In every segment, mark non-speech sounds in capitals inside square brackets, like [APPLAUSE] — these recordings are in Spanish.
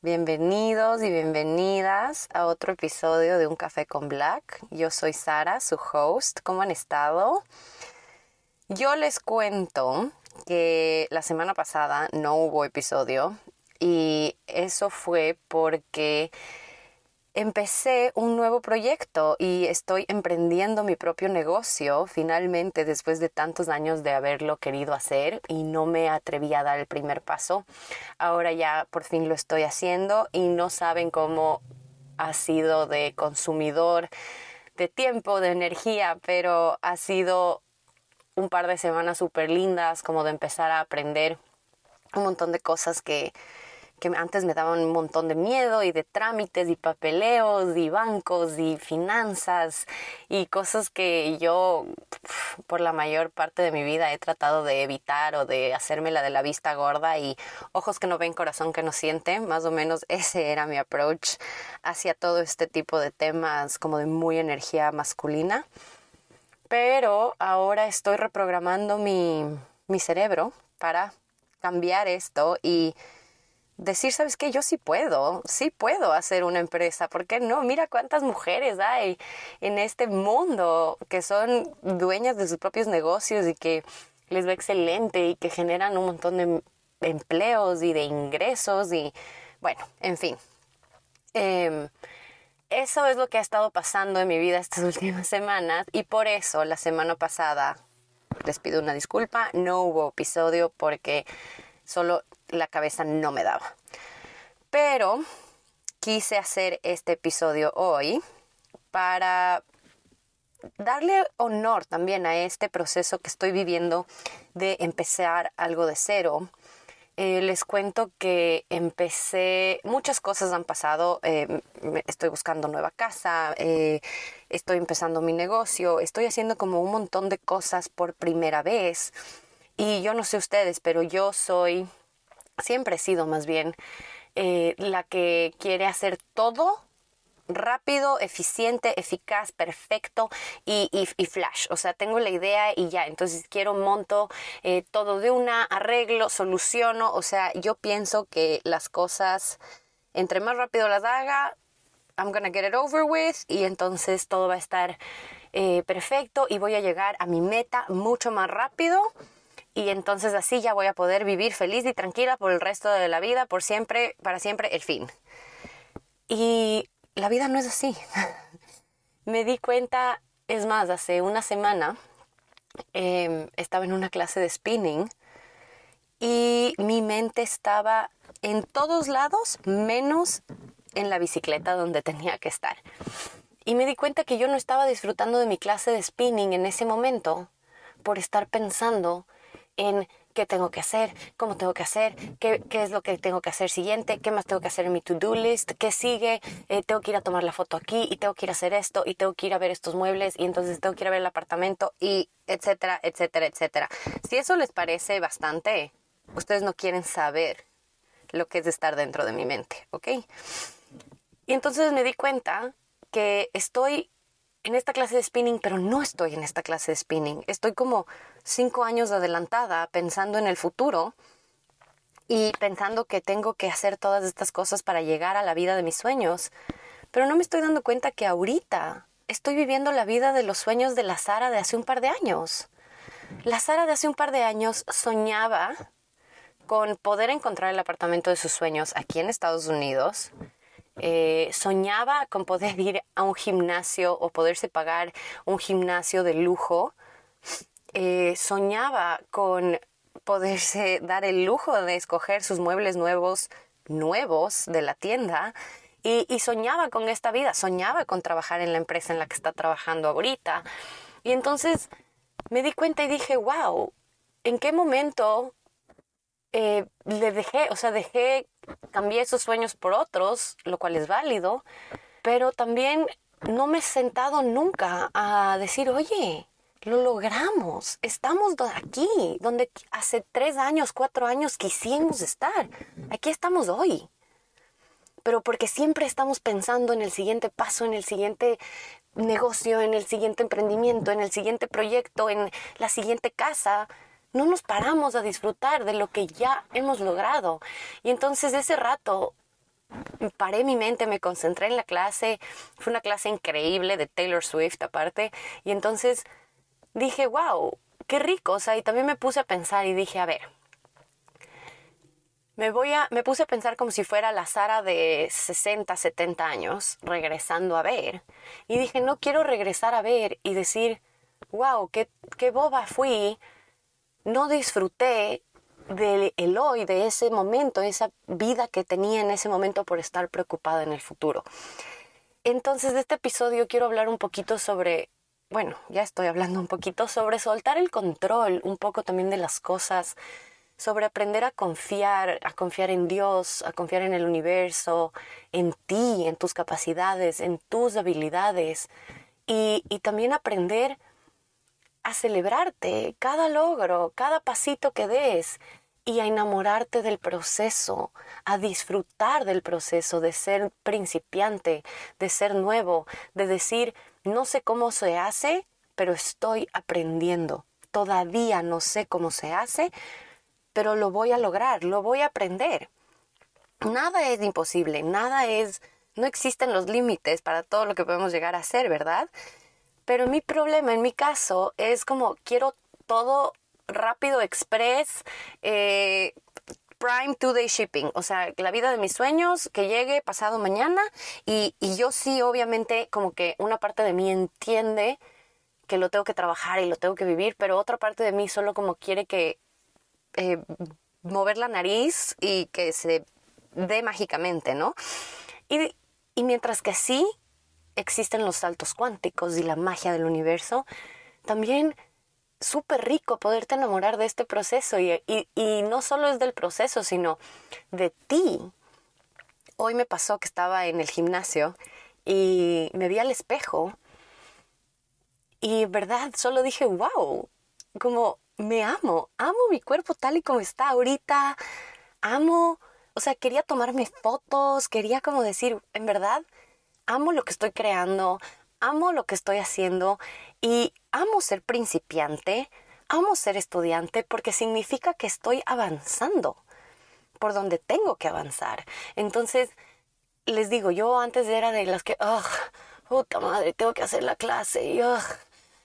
Bienvenidos y bienvenidas a otro episodio de Un Café con Black. Yo soy Sara, su host. ¿Cómo han estado? Yo les cuento que la semana pasada no hubo episodio y eso fue porque empecé un nuevo proyecto y estoy emprendiendo mi propio negocio finalmente después de tantos años de haberlo querido hacer y no me atreví a dar el primer paso. Ahora ya por fin lo estoy haciendo y no saben cómo ha sido de consumidor de tiempo, de energía, pero ha sido un par de semanas súper lindas como de empezar a aprender un montón de cosas que que antes me daban un montón de miedo y de trámites y papeleos y bancos y finanzas y cosas que yo por la mayor parte de mi vida he tratado de evitar o de hacerme la de la vista gorda y ojos que no ven, corazón que no siente, más o menos [LAUGHS] ese era mi approach hacia todo este tipo de temas como de muy energía masculina. Pero ahora estoy reprogramando mi, mi cerebro para cambiar esto y decir, ¿sabes qué? Yo sí puedo, sí puedo hacer una empresa, ¿por qué no? Mira cuántas mujeres hay en este mundo que son dueñas de sus propios negocios y que les va excelente y que generan un montón de empleos y de ingresos y bueno, en fin. Em, eso es lo que ha estado pasando en mi vida estas [LAUGHS] últimas semanas y por eso la semana pasada les pido una disculpa, no hubo episodio porque solo la cabeza no me daba. Pero quise hacer este episodio hoy para darle honor también a este proceso que estoy viviendo de empezar algo de cero. Eh, les cuento que empecé, muchas cosas han pasado, eh, estoy buscando nueva casa, eh, estoy empezando mi negocio, estoy haciendo como un montón de cosas por primera vez y yo no sé ustedes, pero yo soy siempre he sido más bien eh, la que quiere hacer todo rápido, eficiente, eficaz, perfecto y, flash. O sea, tengo la idea y ya, entonces quiero monto eh, todo de una, arreglo, soluciono. O sea, yo pienso que las cosas, entre más rápido las haga, I'm gonna get it over with y entonces todo va a estar eh, perfecto y voy a llegar a mi meta mucho más rápido y entonces así ya voy a poder vivir feliz y tranquila por el resto de la vida, por siempre, para siempre, el fin. Y la vida no es así. [LAUGHS] Me di cuenta, es más, hace una semana em, estaba en una clase de spinning y mi mente estaba en todos lados menos en la bicicleta donde tenía que estar. Y me di cuenta que yo no estaba disfrutando de mi clase de spinning en ese momento por estar pensando en qué tengo que hacer, cómo tengo que hacer, qué, es lo que tengo que hacer siguiente, qué más tengo que hacer en mi to-do list, qué sigue, eh, tengo que ir a tomar la foto aquí y tengo que ir a hacer esto y tengo que ir a ver estos muebles y entonces tengo que ir a ver el apartamento y etcétera, etcétera, etcétera. Si eso les parece bastante, ustedes no quieren saber lo que es estar dentro de mi mente, ¿ok? Y entonces me di cuenta que estoy en esta clase de spinning, pero no estoy en esta clase de spinning. Estoy como cinco años adelantada pensando en el futuro y pensando que tengo que hacer todas estas cosas para llegar a la vida de mis sueños. Pero no me estoy dando cuenta que ahorita estoy viviendo la vida de los sueños de la Sara de hace un par de años. La Sara de hace un par de años soñaba con poder encontrar el apartamento de sus sueños aquí en Estados Unidos, eh, soñaba con poder [LAUGHS] ir a un gimnasio o poderse pagar un gimnasio de lujo. Eh, soñaba con poderse dar el lujo de escoger sus muebles nuevos, nuevos de la tienda. Y, soñaba con esta vida, soñaba con trabajar en la empresa en la que está trabajando ahorita. Y entonces me di cuenta y dije, wow, ¿en qué momento eh, le dejé, o sea, dejé, cambié esos sueños por otros, lo cual es válido, pero también no me he sentado nunca a decir, oye, lo logramos. Estamos aquí, donde hace tres años, cuatro años quisimos estar. Aquí estamos hoy. Pero porque siempre estamos pensando en el siguiente paso, en el siguiente negocio, en el siguiente emprendimiento, en el siguiente proyecto, en la siguiente casa, no nos paramos a disfrutar de lo que ya hemos logrado. Y entonces ese rato paré mi mente, me concentré en la clase, fue una clase increíble de Taylor Swift aparte, y entonces dije, wow, qué rico, o sea, y también me puse a pensar y dije, a ver, me voy a, me puse a pensar como si fuera la Sara de 60, 70 años, regresando a ver, y dije, no quiero regresar a ver y decir, wow, qué, qué boba fui, no disfruté del el hoy, de ese momento, esa vida que tenía en ese momento por estar preocupada en el futuro. Entonces, de este episodio quiero hablar un poquito sobre, bueno, ya estoy hablando un poquito sobre soltar el control, un poco también de las cosas, sobre aprender a confiar, a confiar en Dios, a confiar en el universo, en ti, en tus capacidades, en tus habilidades y, y también aprender a celebrarte cada logro, cada pasito que des y a enamorarte del proceso, a disfrutar del proceso de ser principiante, de ser nuevo, de decir, no sé cómo se hace, pero estoy aprendiendo. Todavía no sé cómo se hace, pero lo voy a lograr, lo voy a aprender. Nada es imposible, nada es, no existen los límites para todo lo que podemos llegar a hacer, ¿verdad? Pero mi problema en mi caso es como quiero todo rápido, express, eh, Prime Two Day Shipping, o sea, la vida de mis sueños, que llegue pasado mañana y, yo sí, obviamente, como que una parte de mí entiende que lo tengo que trabajar y lo tengo que vivir, pero otra parte de mí solo como quiere que eh, mover la nariz y que se dé mágicamente, ¿no? Y, y mientras que sí, existen los saltos cuánticos y la magia del universo, también súper rico poderte enamorar de este proceso y, y, no solo es del proceso, sino de ti. Hoy me pasó que estaba en el gimnasio y me vi al espejo y verdad, solo dije, wow, como me amo, amo mi cuerpo tal y como está ahorita, amo, o sea, quería tomarme fotos, quería como decir, en verdad, amo lo que estoy creando, amo lo que estoy haciendo y amo ser principiante, amo ser estudiante porque significa que estoy avanzando por donde tengo que avanzar. Entonces, les digo, yo antes era de las que, ugh, puta madre, tengo que hacer la clase y,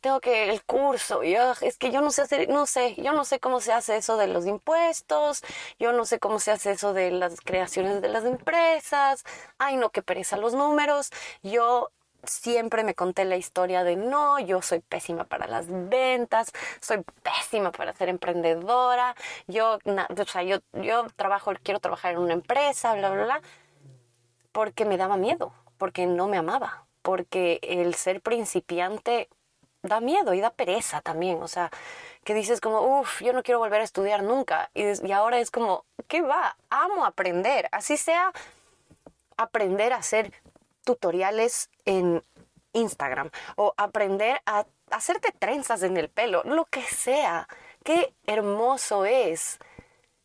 tengo que el curso y es que yo no sé hacer, no sé, yo no sé cómo se hace eso de los impuestos, yo no sé cómo se hace eso de las creaciones de las empresas, ay no, que pereza los números, yo siempre me conté la historia de no, yo soy pésima para las ventas, soy pésima para ser emprendedora, yo, o sea, yo, yo trabajo, quiero trabajar en una empresa, bla, bla, bla, porque me daba miedo, porque no me amaba, porque el ser principiante da miedo y da pereza también, o sea, que dices como, uff, yo no quiero volver a estudiar nunca, y, ahora es como, ¿qué va? Amo aprender, así sea aprender a hacer tutoriales en Instagram o aprender a hacerte trenzas en el pelo, lo que sea. Qué hermoso es,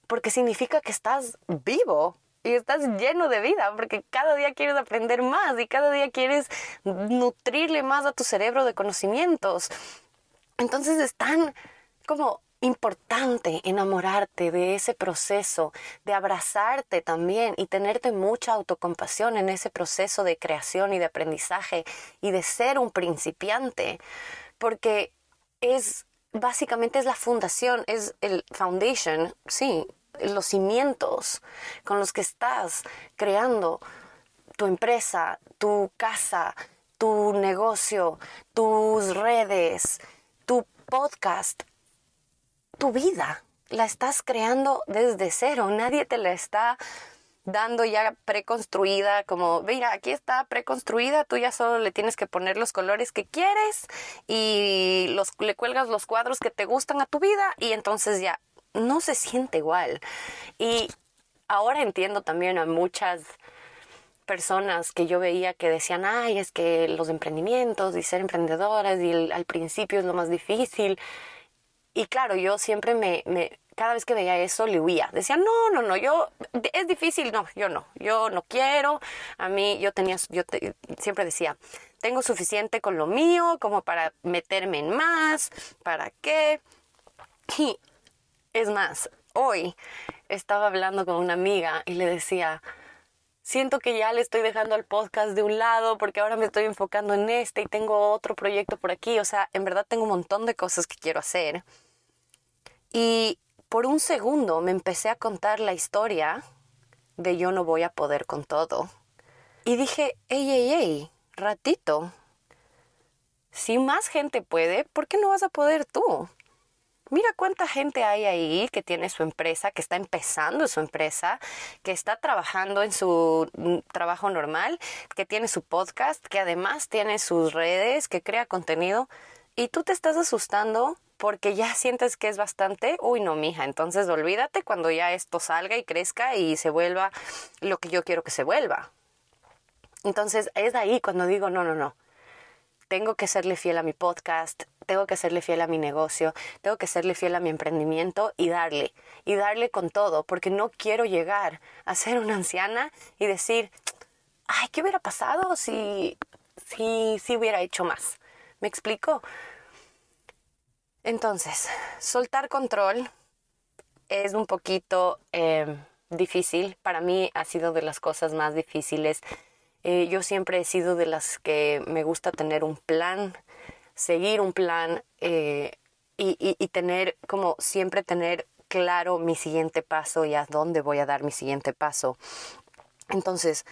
porque significa que estás vivo y estás lleno de vida, porque cada día quieres aprender más y cada día quieres nutrirle más a tu cerebro de conocimientos. Entonces es tan como importante enamorarte de ese proceso, de abrazarte también y tenerte mucha autocompasión en ese proceso de creación y de aprendizaje y de ser un principiante, porque es básicamente es la fundación, es el foundation, sí, los cimientos con los que estás creando tu empresa, tu casa, tu negocio, tus redes, tu podcast, tu vida. La estás creando desde cero. Nadie te la está dando ya preconstruida, como, mira, aquí está preconstruida, tú ya solo le tienes que poner los colores que quieres y los, le cuelgas los cuadros que te gustan a tu vida y entonces ya no se siente igual. Y ahora entiendo también a muchas personas que yo veía que decían, ay, es que los emprendimientos y ser emprendedoras y al principio es lo más difícil. Y claro, yo siempre me, me, cada vez que veía eso le huía. Decía, no, no, no, yo, es difícil, no, yo no, yo no quiero. A mí, yo tenía, yo siempre decía, tengo suficiente con lo mío como para meterme en más, ¿para qué? Y es más, hoy estaba hablando con una amiga y le decía, siento que ya le estoy dejando el podcast de un lado porque ahora me estoy enfocando en este y tengo otro proyecto por aquí. O sea, en verdad tengo un montón de cosas que quiero hacer. Y por un segundo me empecé a contar la historia de yo no voy a poder con todo. Y dije, ey, ey, ey, ratito. Si más gente puede, ¿por qué no vas a poder tú? Mira cuánta gente hay ahí que tiene su empresa, que está empezando su empresa, que está trabajando en su mm, trabajo normal, que tiene su podcast, que además tiene sus redes, que crea contenido. Y tú te estás asustando porque ya sientes que es bastante, uy no, mija, entonces olvídate cuando ya esto salga y crezca y se vuelva lo que yo quiero que se vuelva. Entonces es ahí cuando digo, no, no, no, tengo que serle fiel a mi podcast, tengo que serle fiel a mi negocio, tengo que serle fiel a mi emprendimiento y darle, y darle con todo, porque no quiero llegar a ser una anciana y decir, ay, ¿qué hubiera pasado si, si, hubiera hecho más? ¿Me explico? Entonces, soltar control es un poquito em, difícil. Para mí ha sido de las cosas más difíciles. Eh, yo siempre he sido de las que me gusta tener un plan, seguir un plan eh, y, y tener, como siempre tener claro mi siguiente paso y a dónde voy a dar mi siguiente paso. Entonces,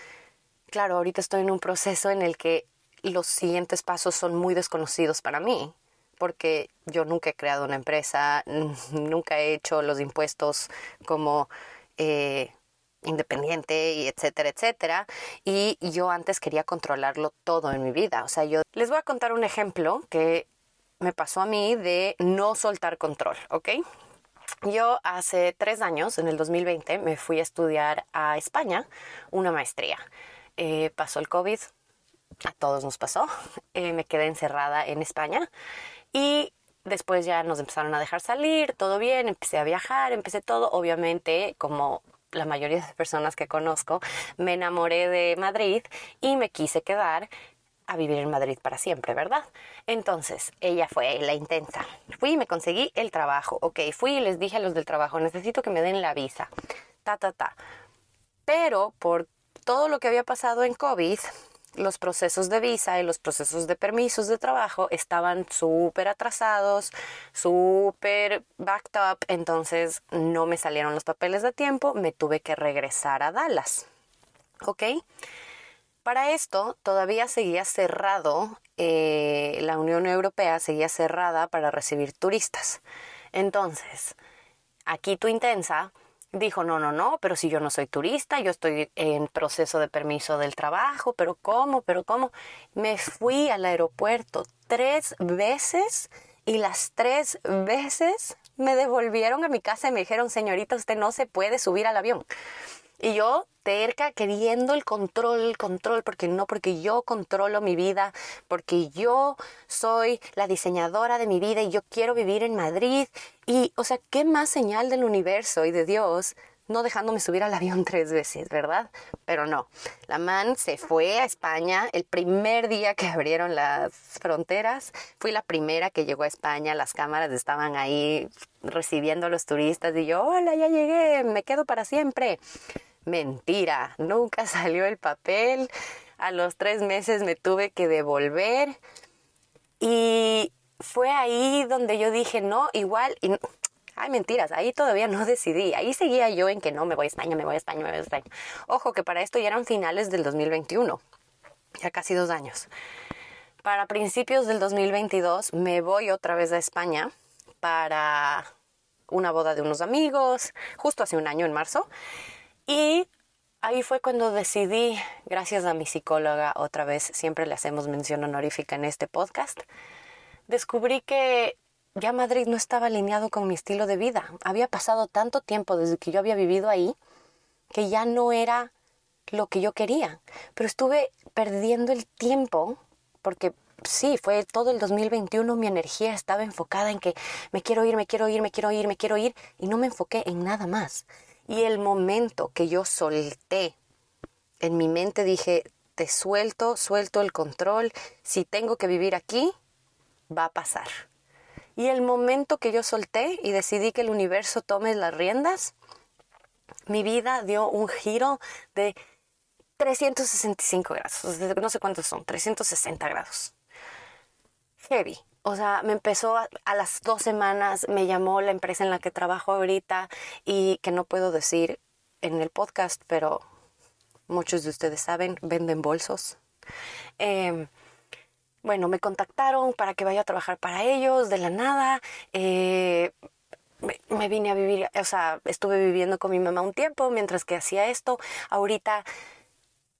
claro, ahorita estoy en un proceso en el que los siguientes pasos son muy desconocidos para mí porque yo nunca he creado una empresa, [LAUGHS] nunca he hecho los impuestos como eh, independiente y etcétera, etcétera. Y yo antes quería controlarlo todo en mi vida. O sea, yo les voy a contar un ejemplo que me pasó a mí de no soltar control, ¿ok? Yo hace tres años, en el 2020, me fui a estudiar a España una maestría. Eh, pasó el COVID, a todos nos pasó. Eh, me quedé encerrada en España y después ya nos empezaron a dejar salir, todo bien, empecé a viajar, empecé todo, obviamente como la mayoría de personas que conozco, me enamoré de Madrid y me quise quedar a vivir en Madrid para siempre, ¿verdad? Entonces, ella fue la intensa. Fui y me conseguí el trabajo. Ok, fui y les dije a los del trabajo, necesito que me den la visa. Ta, ta, ta. Pero por todo lo que había pasado en COVID, los procesos de visa y los procesos de permisos de trabajo estaban súper atrasados, súper backed up, entonces no me salieron los papeles de tiempo, me tuve que regresar a Dallas. ¿Ok? Para esto todavía seguía cerrado, eh, la Unión Europea seguía cerrada para recibir turistas. Entonces, aquí tu intensa dijo, no, no, no, pero si yo no soy turista, yo estoy en proceso de permiso del trabajo, pero ¿cómo? ¿Pero cómo? Me fui al aeropuerto tres veces y las tres veces me devolvieron a mi casa y me dijeron, señorita, usted no se puede subir al avión. Y yo terca queriendo el control, el control, porque no, porque yo controlo mi vida, porque yo soy la diseñadora de mi vida y yo quiero vivir en Madrid. Y, o sea, ¿qué más señal del universo y de Dios no dejándome subir al avión [LAUGHS] tres veces, ¿verdad? Pero no, la man se fue a España el primer día que abrieron las fronteras. Fui la primera que llegó a España, las cámaras estaban ahí recibiendo a los turistas y yo, hola, ya llegué, me quedo para siempre. Mentira, nunca salió el papel. A los tres meses me tuve que devolver. Y fue ahí donde yo dije, no, igual, y, ay, mentiras, ahí todavía no decidí. Ahí seguía yo en que no, me voy a España, me voy a España, me voy a España. Ojo, que para esto ya eran finales del 2021, ya casi dos años. Para principios del 2022 me voy otra vez a España para una boda de unos amigos, justo hace un año, en marzo. Y ahí fue cuando decidí, gracias a mi psicóloga, otra vez siempre le hacemos mención honorífica en este podcast, descubrí que ya Madrid no estaba alineado con mi estilo de vida. Había pasado tanto tiempo desde que yo había vivido ahí que ya no era lo que yo quería. Pero estuve perdiendo el tiempo porque sí, fue todo el 2021, mi energía estaba enfocada en que me quiero ir, me quiero ir, me quiero ir, me quiero ir, y no me enfoqué en nada más. Y el momento que yo solté, en mi mente dije, te suelto, suelto el control, si tengo que vivir aquí, va a pasar. Y el momento que yo solté y decidí que el universo tome las riendas, mi vida dio un giro de 365 grados, no sé cuántos son, 360 grados heavy. O sea, me empezó a, las dos semanas, me llamó la empresa en la que trabajo ahorita y que no puedo decir en el podcast, pero muchos de ustedes saben, venden bolsos. Em, bueno, me contactaron para que vaya a trabajar para ellos de la nada. Eh, me, vine a vivir, o sea, estuve viviendo con mi mamá un tiempo mientras que hacía esto. Ahorita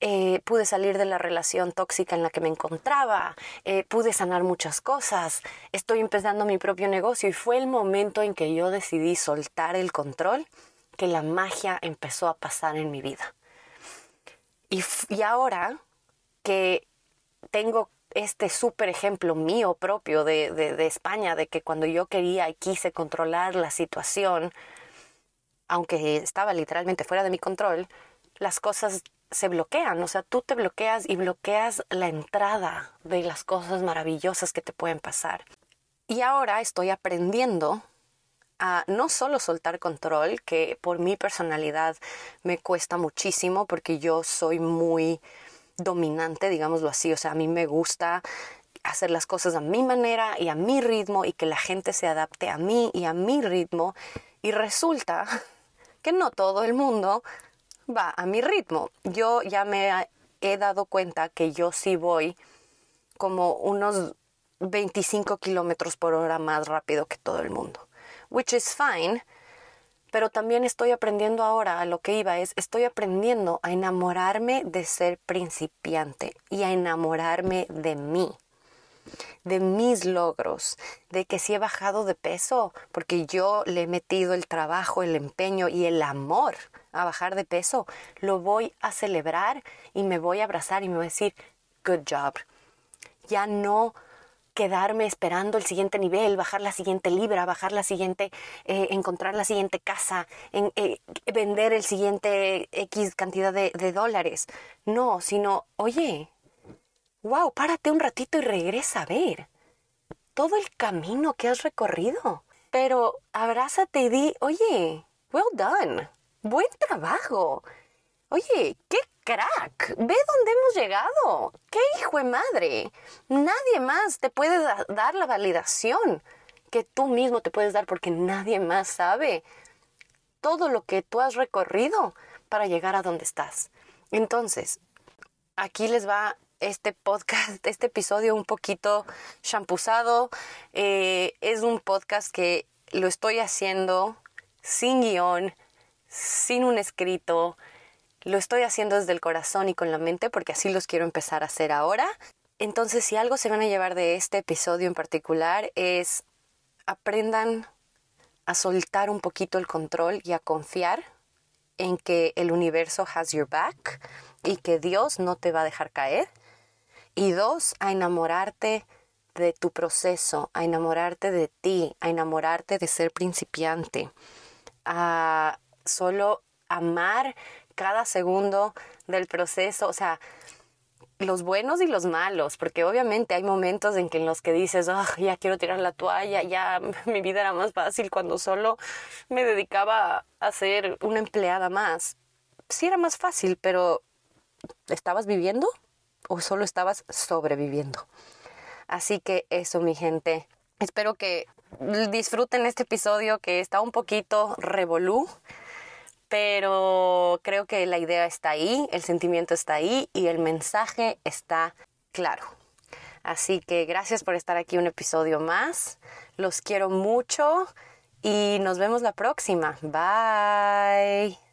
eh, pude salir de la relación tóxica en la que me encontraba, eh, pude sanar muchas cosas, estoy empezando mi propio negocio y fue el momento en que yo decidí soltar el control que la magia empezó a pasar en mi vida. Y, ahora que tengo este súper ejemplo mío propio de, de España, de que cuando yo quería y quise controlar la situación, aunque estaba literalmente fuera de mi control, las cosas se bloquean, o sea, tú te bloqueas y bloqueas la entrada de las cosas maravillosas que te pueden pasar. Y ahora estoy aprendiendo a no solo soltar control, que por mi personalidad me cuesta muchísimo porque yo soy muy dominante, digámoslo así, o sea, a mí me gusta hacer las cosas a mi manera y a mi ritmo y que la gente se adapte a mí y a mi ritmo y resulta [LAUGHS] que no todo el mundo va a mi ritmo. Yo ya me he dado cuenta que yo sí voy como unos 25 kilómetros por hora más rápido que todo el mundo. Which is fine. Pero también estoy aprendiendo ahora, a lo que iba es, estoy aprendiendo a enamorarme de ser principiante y a enamorarme de mí de mis logros, de que si he bajado de peso, porque yo le he metido el trabajo, el empeño y el amor a bajar de peso, lo voy a celebrar y me voy a abrazar y me voy a decir, good job. Ya no quedarme esperando el siguiente nivel, bajar la siguiente libra, bajar la siguiente, eh, encontrar la siguiente casa, en, eh, vender el siguiente X cantidad de, de dólares. No, sino, oye, wow, párate un ratito y regresa a ver todo el camino que has recorrido. Pero abrázate y di, oye, well done, buen trabajo. Oye, qué crack, ve dónde hemos llegado. Qué hijo de madre. Nadie más te puede dar la validación que tú mismo te puedes dar porque nadie más sabe todo lo que tú has recorrido para llegar a donde estás. Entonces, aquí les va este podcast, este episodio un poquito champuzado. Eh, es un podcast que lo estoy haciendo sin guion, sin un escrito. Lo estoy haciendo desde el corazón y con la mente porque así los quiero empezar a hacer ahora. Entonces, si algo se van a llevar de este episodio en particular es aprendan a soltar un poquito el control y a confiar en que el universo has your back y que Dios no te va a dejar caer y dos, a enamorarte de tu proceso, a enamorarte de ti, a enamorarte de ser principiante, a solo amar cada segundo del proceso, o sea, los buenos y los malos, porque obviamente hay momentos en que los que dices, oh, ya quiero tirar la toalla, ya [LAUGHS] mi vida era más fácil cuando solo me dedicaba a ser una empleada más. Sí era más fácil, pero ¿estabas viviendo? O solo estabas sobreviviendo. Así que eso, mi gente. Espero que disfruten este episodio que está un poquito revolú, pero creo que la idea está ahí, el sentimiento está ahí y el mensaje está claro. Así que gracias por estar aquí un episodio más. Los quiero mucho y nos vemos la próxima. Bye.